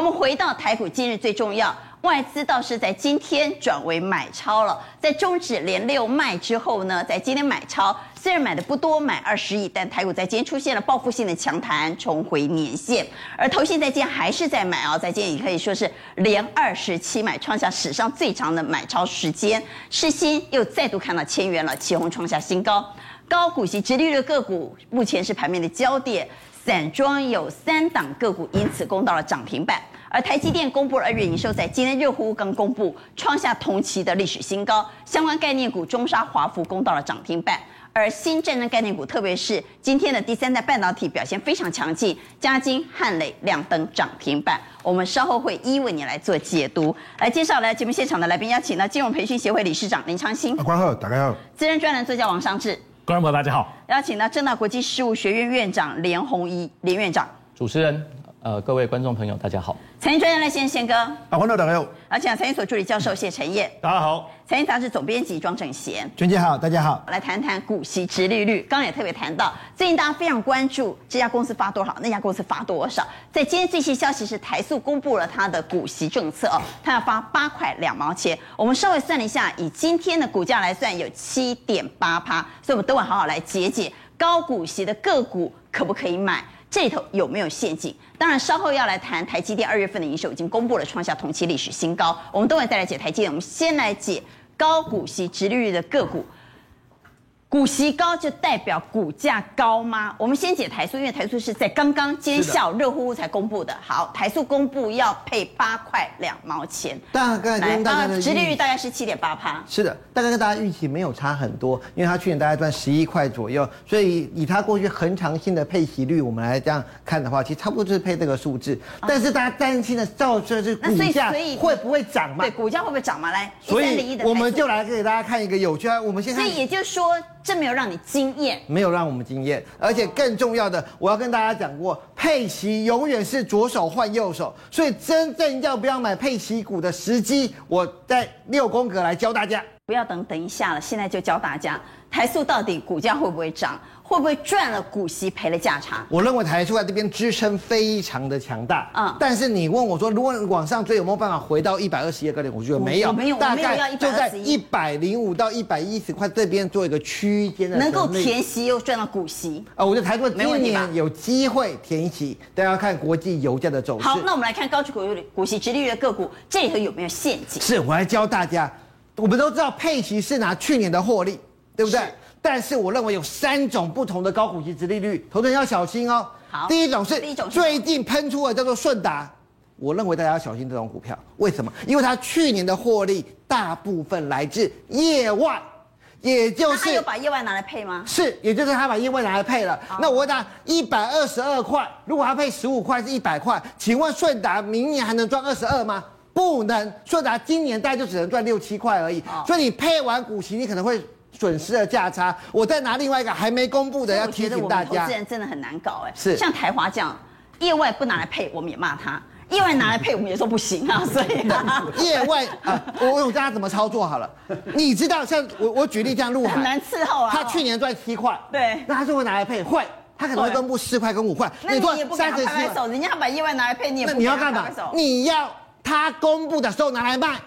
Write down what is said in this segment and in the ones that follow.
我们回到台股，今日最重要。外资倒是在今天转为买超了，在终止连六卖之后呢，在今天买超，虽然买的不多，买二十亿，但台股在今天出现了报复性的强弹，重回年线。而投信在今天还是在买啊，在今天也可以说是连二十七买，创下史上最长的买超时间。市心又再度看到千元了，起红创下新高。高股息、直利率的个股目前是盘面的焦点，散装有三档个股因此攻到了涨停板。而台积电公布了二月营收，在今天热乎乎刚公布，创下同期的历史新高。相关概念股中沙、华孚攻到了涨停板，而新战争概念股，特别是今天的第三代半导体表现非常强劲，嘉金、汉磊亮灯涨停板。我们稍后会一为你来做解读。来介绍来节目现场的来宾，邀请到金融培训协会理事长林昌兴。关好，大家好。资深专栏作家王尚志。观众朋友大家好。邀请到正大国际事务学院院长连红一连院长。主持人。呃，各位观众朋友，大家好。财经专家来先宪哥，啊，观众大家好。而且财经所助理教授谢晨彦，大家好。财经杂志总编辑庄正贤，娟姐好，大家好。来谈谈股息殖利率，刚刚也特别谈到，最近大家非常关注这家公司发多少，那家公司发多少。在今天最新消息是台塑公布了它的股息政策哦，它要发八块两毛钱。我们稍微算了一下，以今天的股价来算，有七点八趴，所以我们等会好好来解解高股息的个股可不可以买。这里头有没有陷阱？当然，稍后要来谈台积电二月份的营收已经公布了，创下同期历史新高。我们等会再来解台积电，我们先来解高股息、直利率的个股。股息高就代表股价高吗？我们先解台塑，因为台塑是在刚刚今天下午热乎乎才公布的。好，台塑公布要配八块两毛钱，大概跟大家的殖利率大概是七点八趴。是的，大概跟大家预期没有差很多，因为它去年大概赚十一块左右，所以以它过去恒长性的配息率，我们来这样看的话，其实差不多就是配这个数字。但是大家担心的，造成是股价会不会涨嘛？对，股价会不会涨嘛？来，所以我们就来给大家看一个有趣的，我们现在。所以也就是说。这没有让你惊艳，没有让我们惊艳，而且更重要的，我要跟大家讲过，配息永远是左手换右手，所以真正要不要买配息股的时机，我在六宫格来教大家。不要等等一下了，现在就教大家，台塑到底股价会不会涨？会不会赚了股息赔了价差？我认为台塑在这边支撑非常的强大。嗯，但是你问我说，如果往上追有没有办法回到一百二十一个点？我觉得没有，没有，大概就在一百零五到一百一十块这边做一个区间的，能够填息又赚到股息。啊，我觉得台塑今年有机会填息，大家要看国际油价的走势。好，那我们来看高股息股息直利率的个股，这里头有没有陷阱？是我来教大家，我们都知道佩奇是拿去年的获利，对不对？但是我认为有三种不同的高股息值利率，投资人要小心哦。好，第一种是最近喷出的叫做顺达，我认为大家要小心这种股票。为什么？因为它去年的获利大部分来自业外，也就是他有把业外拿来配吗？是，也就是他把业外拿来配了。那我问他一百二十二块，如果他配十五块是一百块，请问顺达明年还能赚二十二吗？不能，顺达今年大概就只能赚六七块而已。所以你配完股息，你可能会。损失的价差，我再拿另外一个还没公布的要提醒大家。我投资人真的很难搞哎，是像台华这样，业外不拿来配，我们也骂他；业外拿来配，我们也说不行啊。所以业外啊，我我教他怎么操作好了。你知道，像我我举例这样，陆海很难伺候啊。他去年赚七块，对，那他是会拿来配？会，他可能会公布四块跟五块。那你也不敢拍拍手，人家把业外拿来配，你也不你要干嘛？你要他公布的时候拿来卖。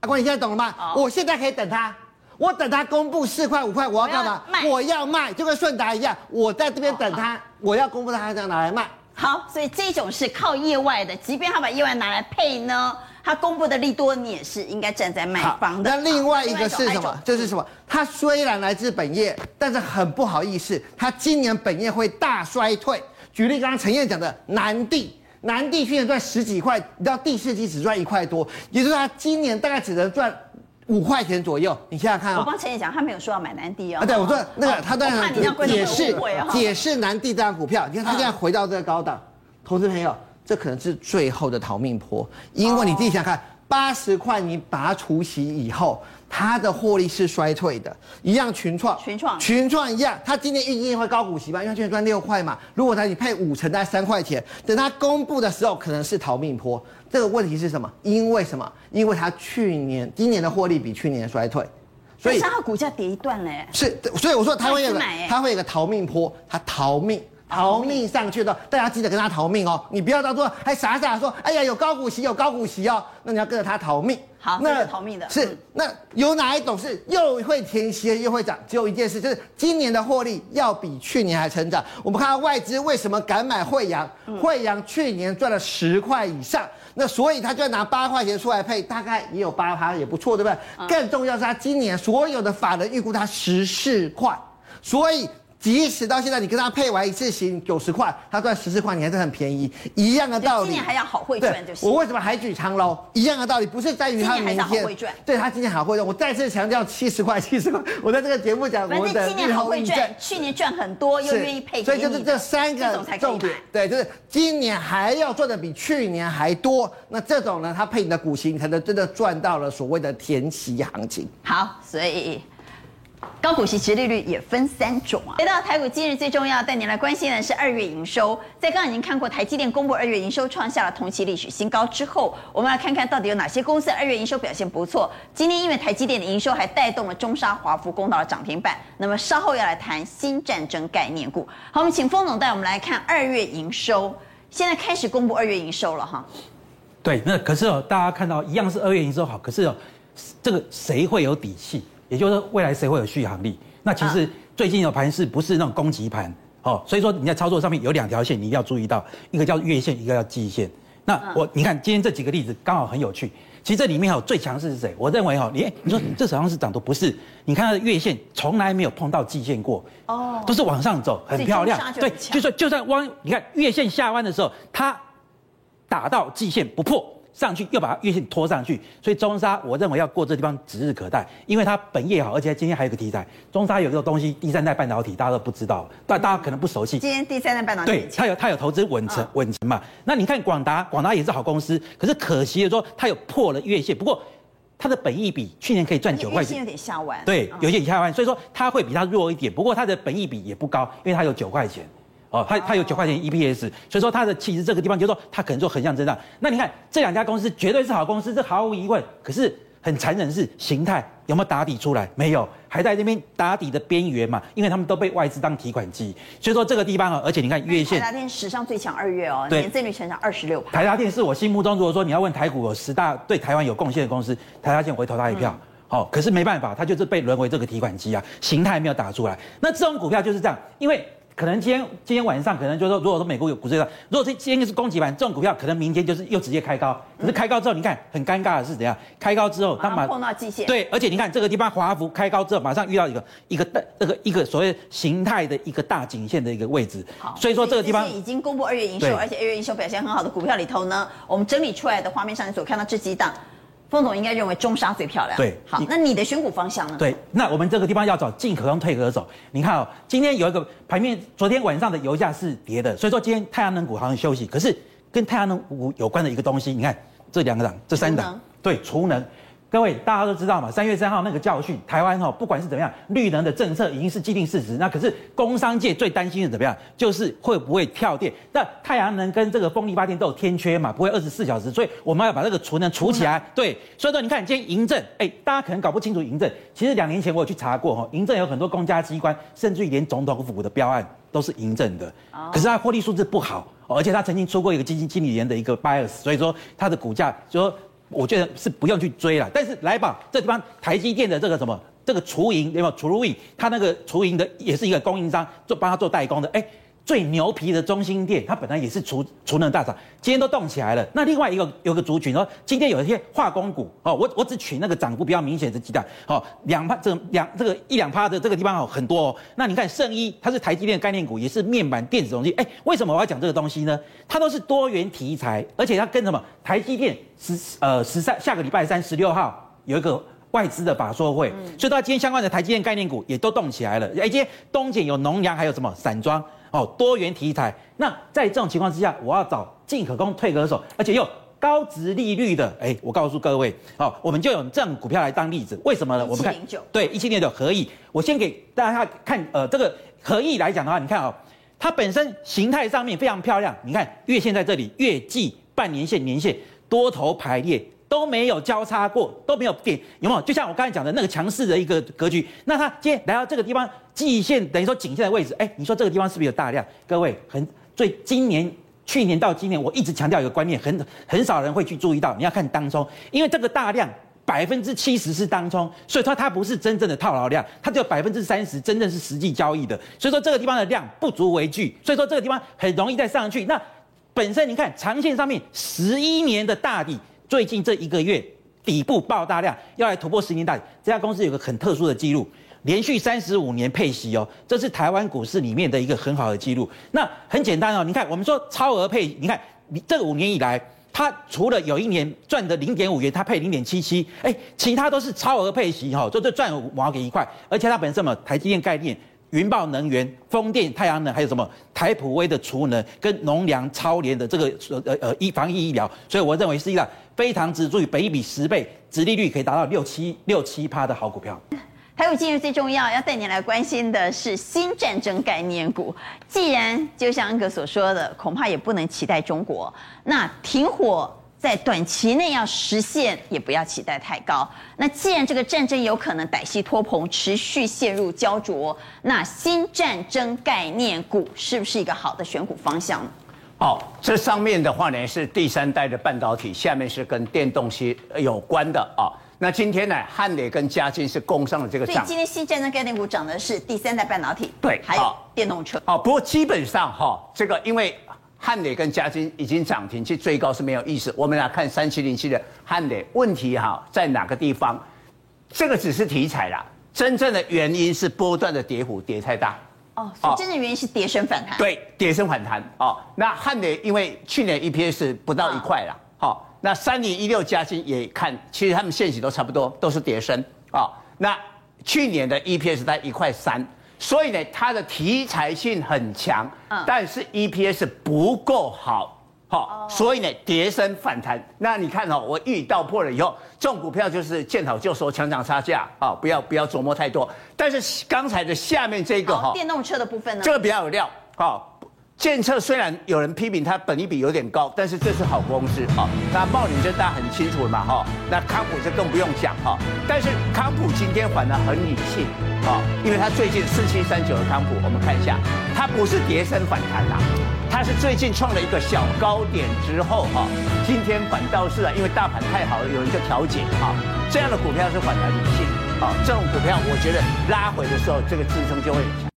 阿光，你现在懂了吗？我现在可以等他。我等他公布四块五块，我要干嘛？我要卖，就跟顺达一样，我在这边等他，哦、我要公布他这样拿来卖。好，所以这种是靠业外的，即便他把业外拿来配呢，他公布的利多，你也是应该站在卖方的。那另外一个是什么？就是什么？他虽然来自本业，但是很不好意思，他今年本业会大衰退。举例刚刚陈燕讲的南地，南地去年赚十几块，你知道第四季只赚一块多，也就是他今年大概只能赚。五块钱左右，你现在看啊、哦。我帮陈姐讲，他没有说要买南帝哦。啊，对，我说那个、哦、他当然解释解释南帝这张股票，你看他现在回到这个高档，投资朋友，这可能是最后的逃命坡，因为你自己想看，八十块你把它除息以后。它的获利是衰退的，一样群创，群创，群创一样。它今年预计会高股息吧？因为它去年赚六块嘛。如果它你配五成，大概三块钱。等它公布的时候，可能是逃命坡。这个问题是什么？因为什么？因为它去年、今年的获利比去年衰退，所以它股价跌一段嘞。是，所以我说它会有个，它会有个逃命坡，它逃命。逃命上去的，大家记得跟他逃命哦，你不要到时候还傻傻说，哎呀有高股息有高股息哦，那你要跟着他逃命。好，那个逃命的是那有哪一种是又会填息又会涨？只有一件事，就是今年的获利要比去年还成长。我们看到外资为什么敢买惠阳？惠阳去年赚了十块以上，那所以他就要拿八块钱出来配，大概也有八趴，也不错，对不对？更重要是他今年所有的法人预估他十四块，所以。即使到现在，你跟他配完一次型九十块，他赚十四块，你还是很便宜，一样的道理。今年还要好会赚就行。我为什么还举长楼？一样的道理，不是在于他明天。好会赚。对他今年好会赚，我再次强调七十块，七十块。我在这个节目讲，我们的今年好会赚，去年赚很多，又愿意配。所以就是这三个重点，对，就是今年还要赚的比去年还多。那这种呢，他配你的股息，才能真的赚到了所谓的填息行情。好，所以。高股息殖利率也分三种啊。回到台股，今日最重要带您来关心的是二月营收。在刚刚已经看过台积电公布二月营收创下了同期历史新高之后，我们来看看到底有哪些公司二月营收表现不错。今天因为台积电的营收还带动了中沙、华福攻到了涨停板。那么稍后要来谈新战争概念股。好，我们请封总带我们来看二月营收。现在开始公布二月营收了哈。对，那可是哦，大家看到一样是二月营收好，可是哦，这个谁会有底气？也就是说，未来谁会有续航力？那其实最近的盘是不是那种攻击盘哦，所以说你在操作上面有两条线，你一定要注意到，一个叫月线，一个叫季线。那我你看今天这几个例子刚好很有趣。其实这里面哈最强势是谁？我认为哈，你你说 这好像是涨多，不是？你看它的月线从来没有碰到季线过哦，都是往上走，很漂亮。对，就算就算弯，你看月线下弯的时候，它打到季线不破。上去又把月线拖上去，所以中沙我认为要过这地方指日可待，因为它本业好，而且今天还有个题材，中沙有这个东西，第三代半导体大家都不知道，但大家可能不熟悉。今天第三代半导体，对，它有它有投资稳成稳成嘛？那你看广达，广达也是好公司，可是可惜的说它有破了月线，不过它的本益比去年可以赚九块钱，有点下弯，对，有点下弯，所以说它会比它弱一点，不过它的本益比也不高，因为它有九块钱。哦，它它有九块钱 EPS，所以说它的其实这个地方就是说它可能做横向增长。那你看这两家公司绝对是好公司，这毫无疑问。可是很残忍的是形态有没有打底出来？没有，还在那边打底的边缘嘛。因为他们都被外资当提款机，所以说这个地方啊，而且你看月线，台达电史上最强二月哦，年增率成长二十六。台达电是我心目中，如果说你要问台股有十大对台湾有贡献的公司，台达电我会投他一票。好、可是没办法，它就是被沦为这个提款机啊，形态没有打出来。那这种股票就是这样，因为。可能今天今天晚上可能就是说，如果说美国有股市的，如果是今天是攻击盘，这种股票可能明天就是又直接开高。可是开高之后，你看很尴尬的是怎样？开高之后，它马上碰到季线。对，而且你看这个地方华孚开高之后，马上遇到一个一个大这个一个所谓形态的一个大颈线的一个位置。好，所以说这个地方已经公布二月营收，而且二月营收表现很好的股票里头呢，我们整理出来的画面上你所看到这几档。封总应该认为中沙最漂亮。对，好，那你的选股方向呢？对，那我们这个地方要找进可攻退可守。你看哦，今天有一个盘面，昨天晚上的油价是跌的，所以说今天太阳能股好像休息。可是跟太阳能股有关的一个东西，你看这两个档，这三档，对，储能。各位大家都知道嘛，三月三号那个教训，台湾哈不管是怎么样，绿能的政策已经是既定事实。那可是工商界最担心的怎么样，就是会不会跳电？那太阳能跟这个风力发电都有天缺嘛，不会二十四小时，所以我们要把这个储能储起来。对，所以说你看今天银政，哎，大家可能搞不清楚银政，其实两年前我有去查过哈，银政有很多公家机关，甚至于连总统府的标案都是银政的，可是它获利数字不好，而且他曾经出过一个基金经理人的一个 bias，所以说他的股价就说。我觉得是不用去追了，但是来吧这地方台积电的这个什么这个雏鹰有没有除如意？它那个雏鹰的也是一个供应商，做帮他做代工的，哎。最牛皮的中心店，它本来也是储储能大厂，今天都动起来了。那另外一个有个族群说，今天有一些化工股哦，我我只取那个涨幅比较明显的几档，哦，两趴这两这个一两趴的这个地方哦很多哦。那你看圣一，它是台积电概念股，也是面板电子东西。哎，为什么我要讲这个东西呢？它都是多元题材，而且它跟什么？台积电十呃十三下个礼拜三十六号有一个外资的法说会，所以到今天相关的台积电概念股也都动起来了。哎，今天东碱有农阳，还有什么散装？哦，多元题材。那在这种情况之下，我要找进可攻退可守，而且又高值利率的。哎，我告诉各位，哦，我们就用这种股票来当例子。为什么呢？我们看对一七年的合意，我先给大家看，呃，这个合意来讲的话，你看哦，它本身形态上面非常漂亮。你看月线在这里，月季、半年线、年线多头排列，都没有交叉过，都没有变，有没有？就像我刚才讲的那个强势的一个格局，那它今天来到这个地方，季线等于说颈线的位置，哎，你说这个地方是不是有大量？各位，很最今年、去年到今年，我一直强调一个观念，很很少人会去注意到，你要看当中，因为这个大量百分之七十是当中，所以说它不是真正的套牢量，它只有百分之三十真正是实际交易的，所以说这个地方的量不足为惧，所以说这个地方很容易再上去。那本身你看长线上面十一年的大底。最近这一个月底部爆大量，要来突破十年大底。这家公司有个很特殊的记录，连续三十五年配息哦，这是台湾股市里面的一个很好的记录。那很简单哦，你看我们说超额配，你看你这五年以来，它除了有一年赚的零点五元，它配零点七七，哎，其他都是超额配息哈，就就赚五毛给一块，而且它本身什么台积电概念。云豹能源、风电、太阳能，还有什么台普威的储能跟农粮超联的这个呃呃呃医防疫医疗，所以我认为是一个非常值，注意本益比十倍，殖利率可以达到六七六七趴的好股票。还有今日最重要要带你来关心的是新战争概念股。既然就像安哥所说的，恐怕也不能期待中国那停火。在短期内要实现，也不要期待太高。那既然这个战争有可能歹戏拖棚，持续陷入焦灼，那新战争概念股是不是一个好的选股方向呢？好，这上面的话呢是第三代的半导体，下面是跟电动车有关的啊。那今天呢，汉磊跟嘉晶是攻上了这个涨。所以今天新战争概念股涨的是第三代半导体，对，还有电动车。好，不过基本上哈，这个因为。汉磊跟嘉金已经涨停，其实最高是没有意思。我们来看三七零七的汉磊，问题哈在哪个地方？这个只是题材啦，真正的原因是波段的跌幅跌太大。哦，所以真正原因是跌升反弹。对，跌升反弹。哦，那汉磊因为去年 EPS 不到一块啦。好、哦，那三零一六嘉晶也看，其实他们现息都差不多，都是跌升。哦，那去年的 EPS 在一块三。所以呢，它的题材性很强，嗯，但是 EPS 不够好，好，所以呢，跌升反弹。那你看哦，我一语道破了以后，这种股票就是见好就收，强涨差价啊，不要不要琢磨太多。但是刚才的下面这个哈，电动车的部分呢，这个比较有料，好。建策虽然有人批评它本益比有点高，但是这是好公司啊。那茂林这大家很清楚了嘛哈。那康普这更不用讲哈。但是康普今天反而很理性啊，因为它最近四七三九的康普，我们看一下，它不是跌升反弹呐，它是最近创了一个小高点之后哈，今天反倒是啊，因为大盘太好了，有人就调节啊。这样的股票是反弹理性啊，这种股票我觉得拉回的时候，这个支撑就会很强。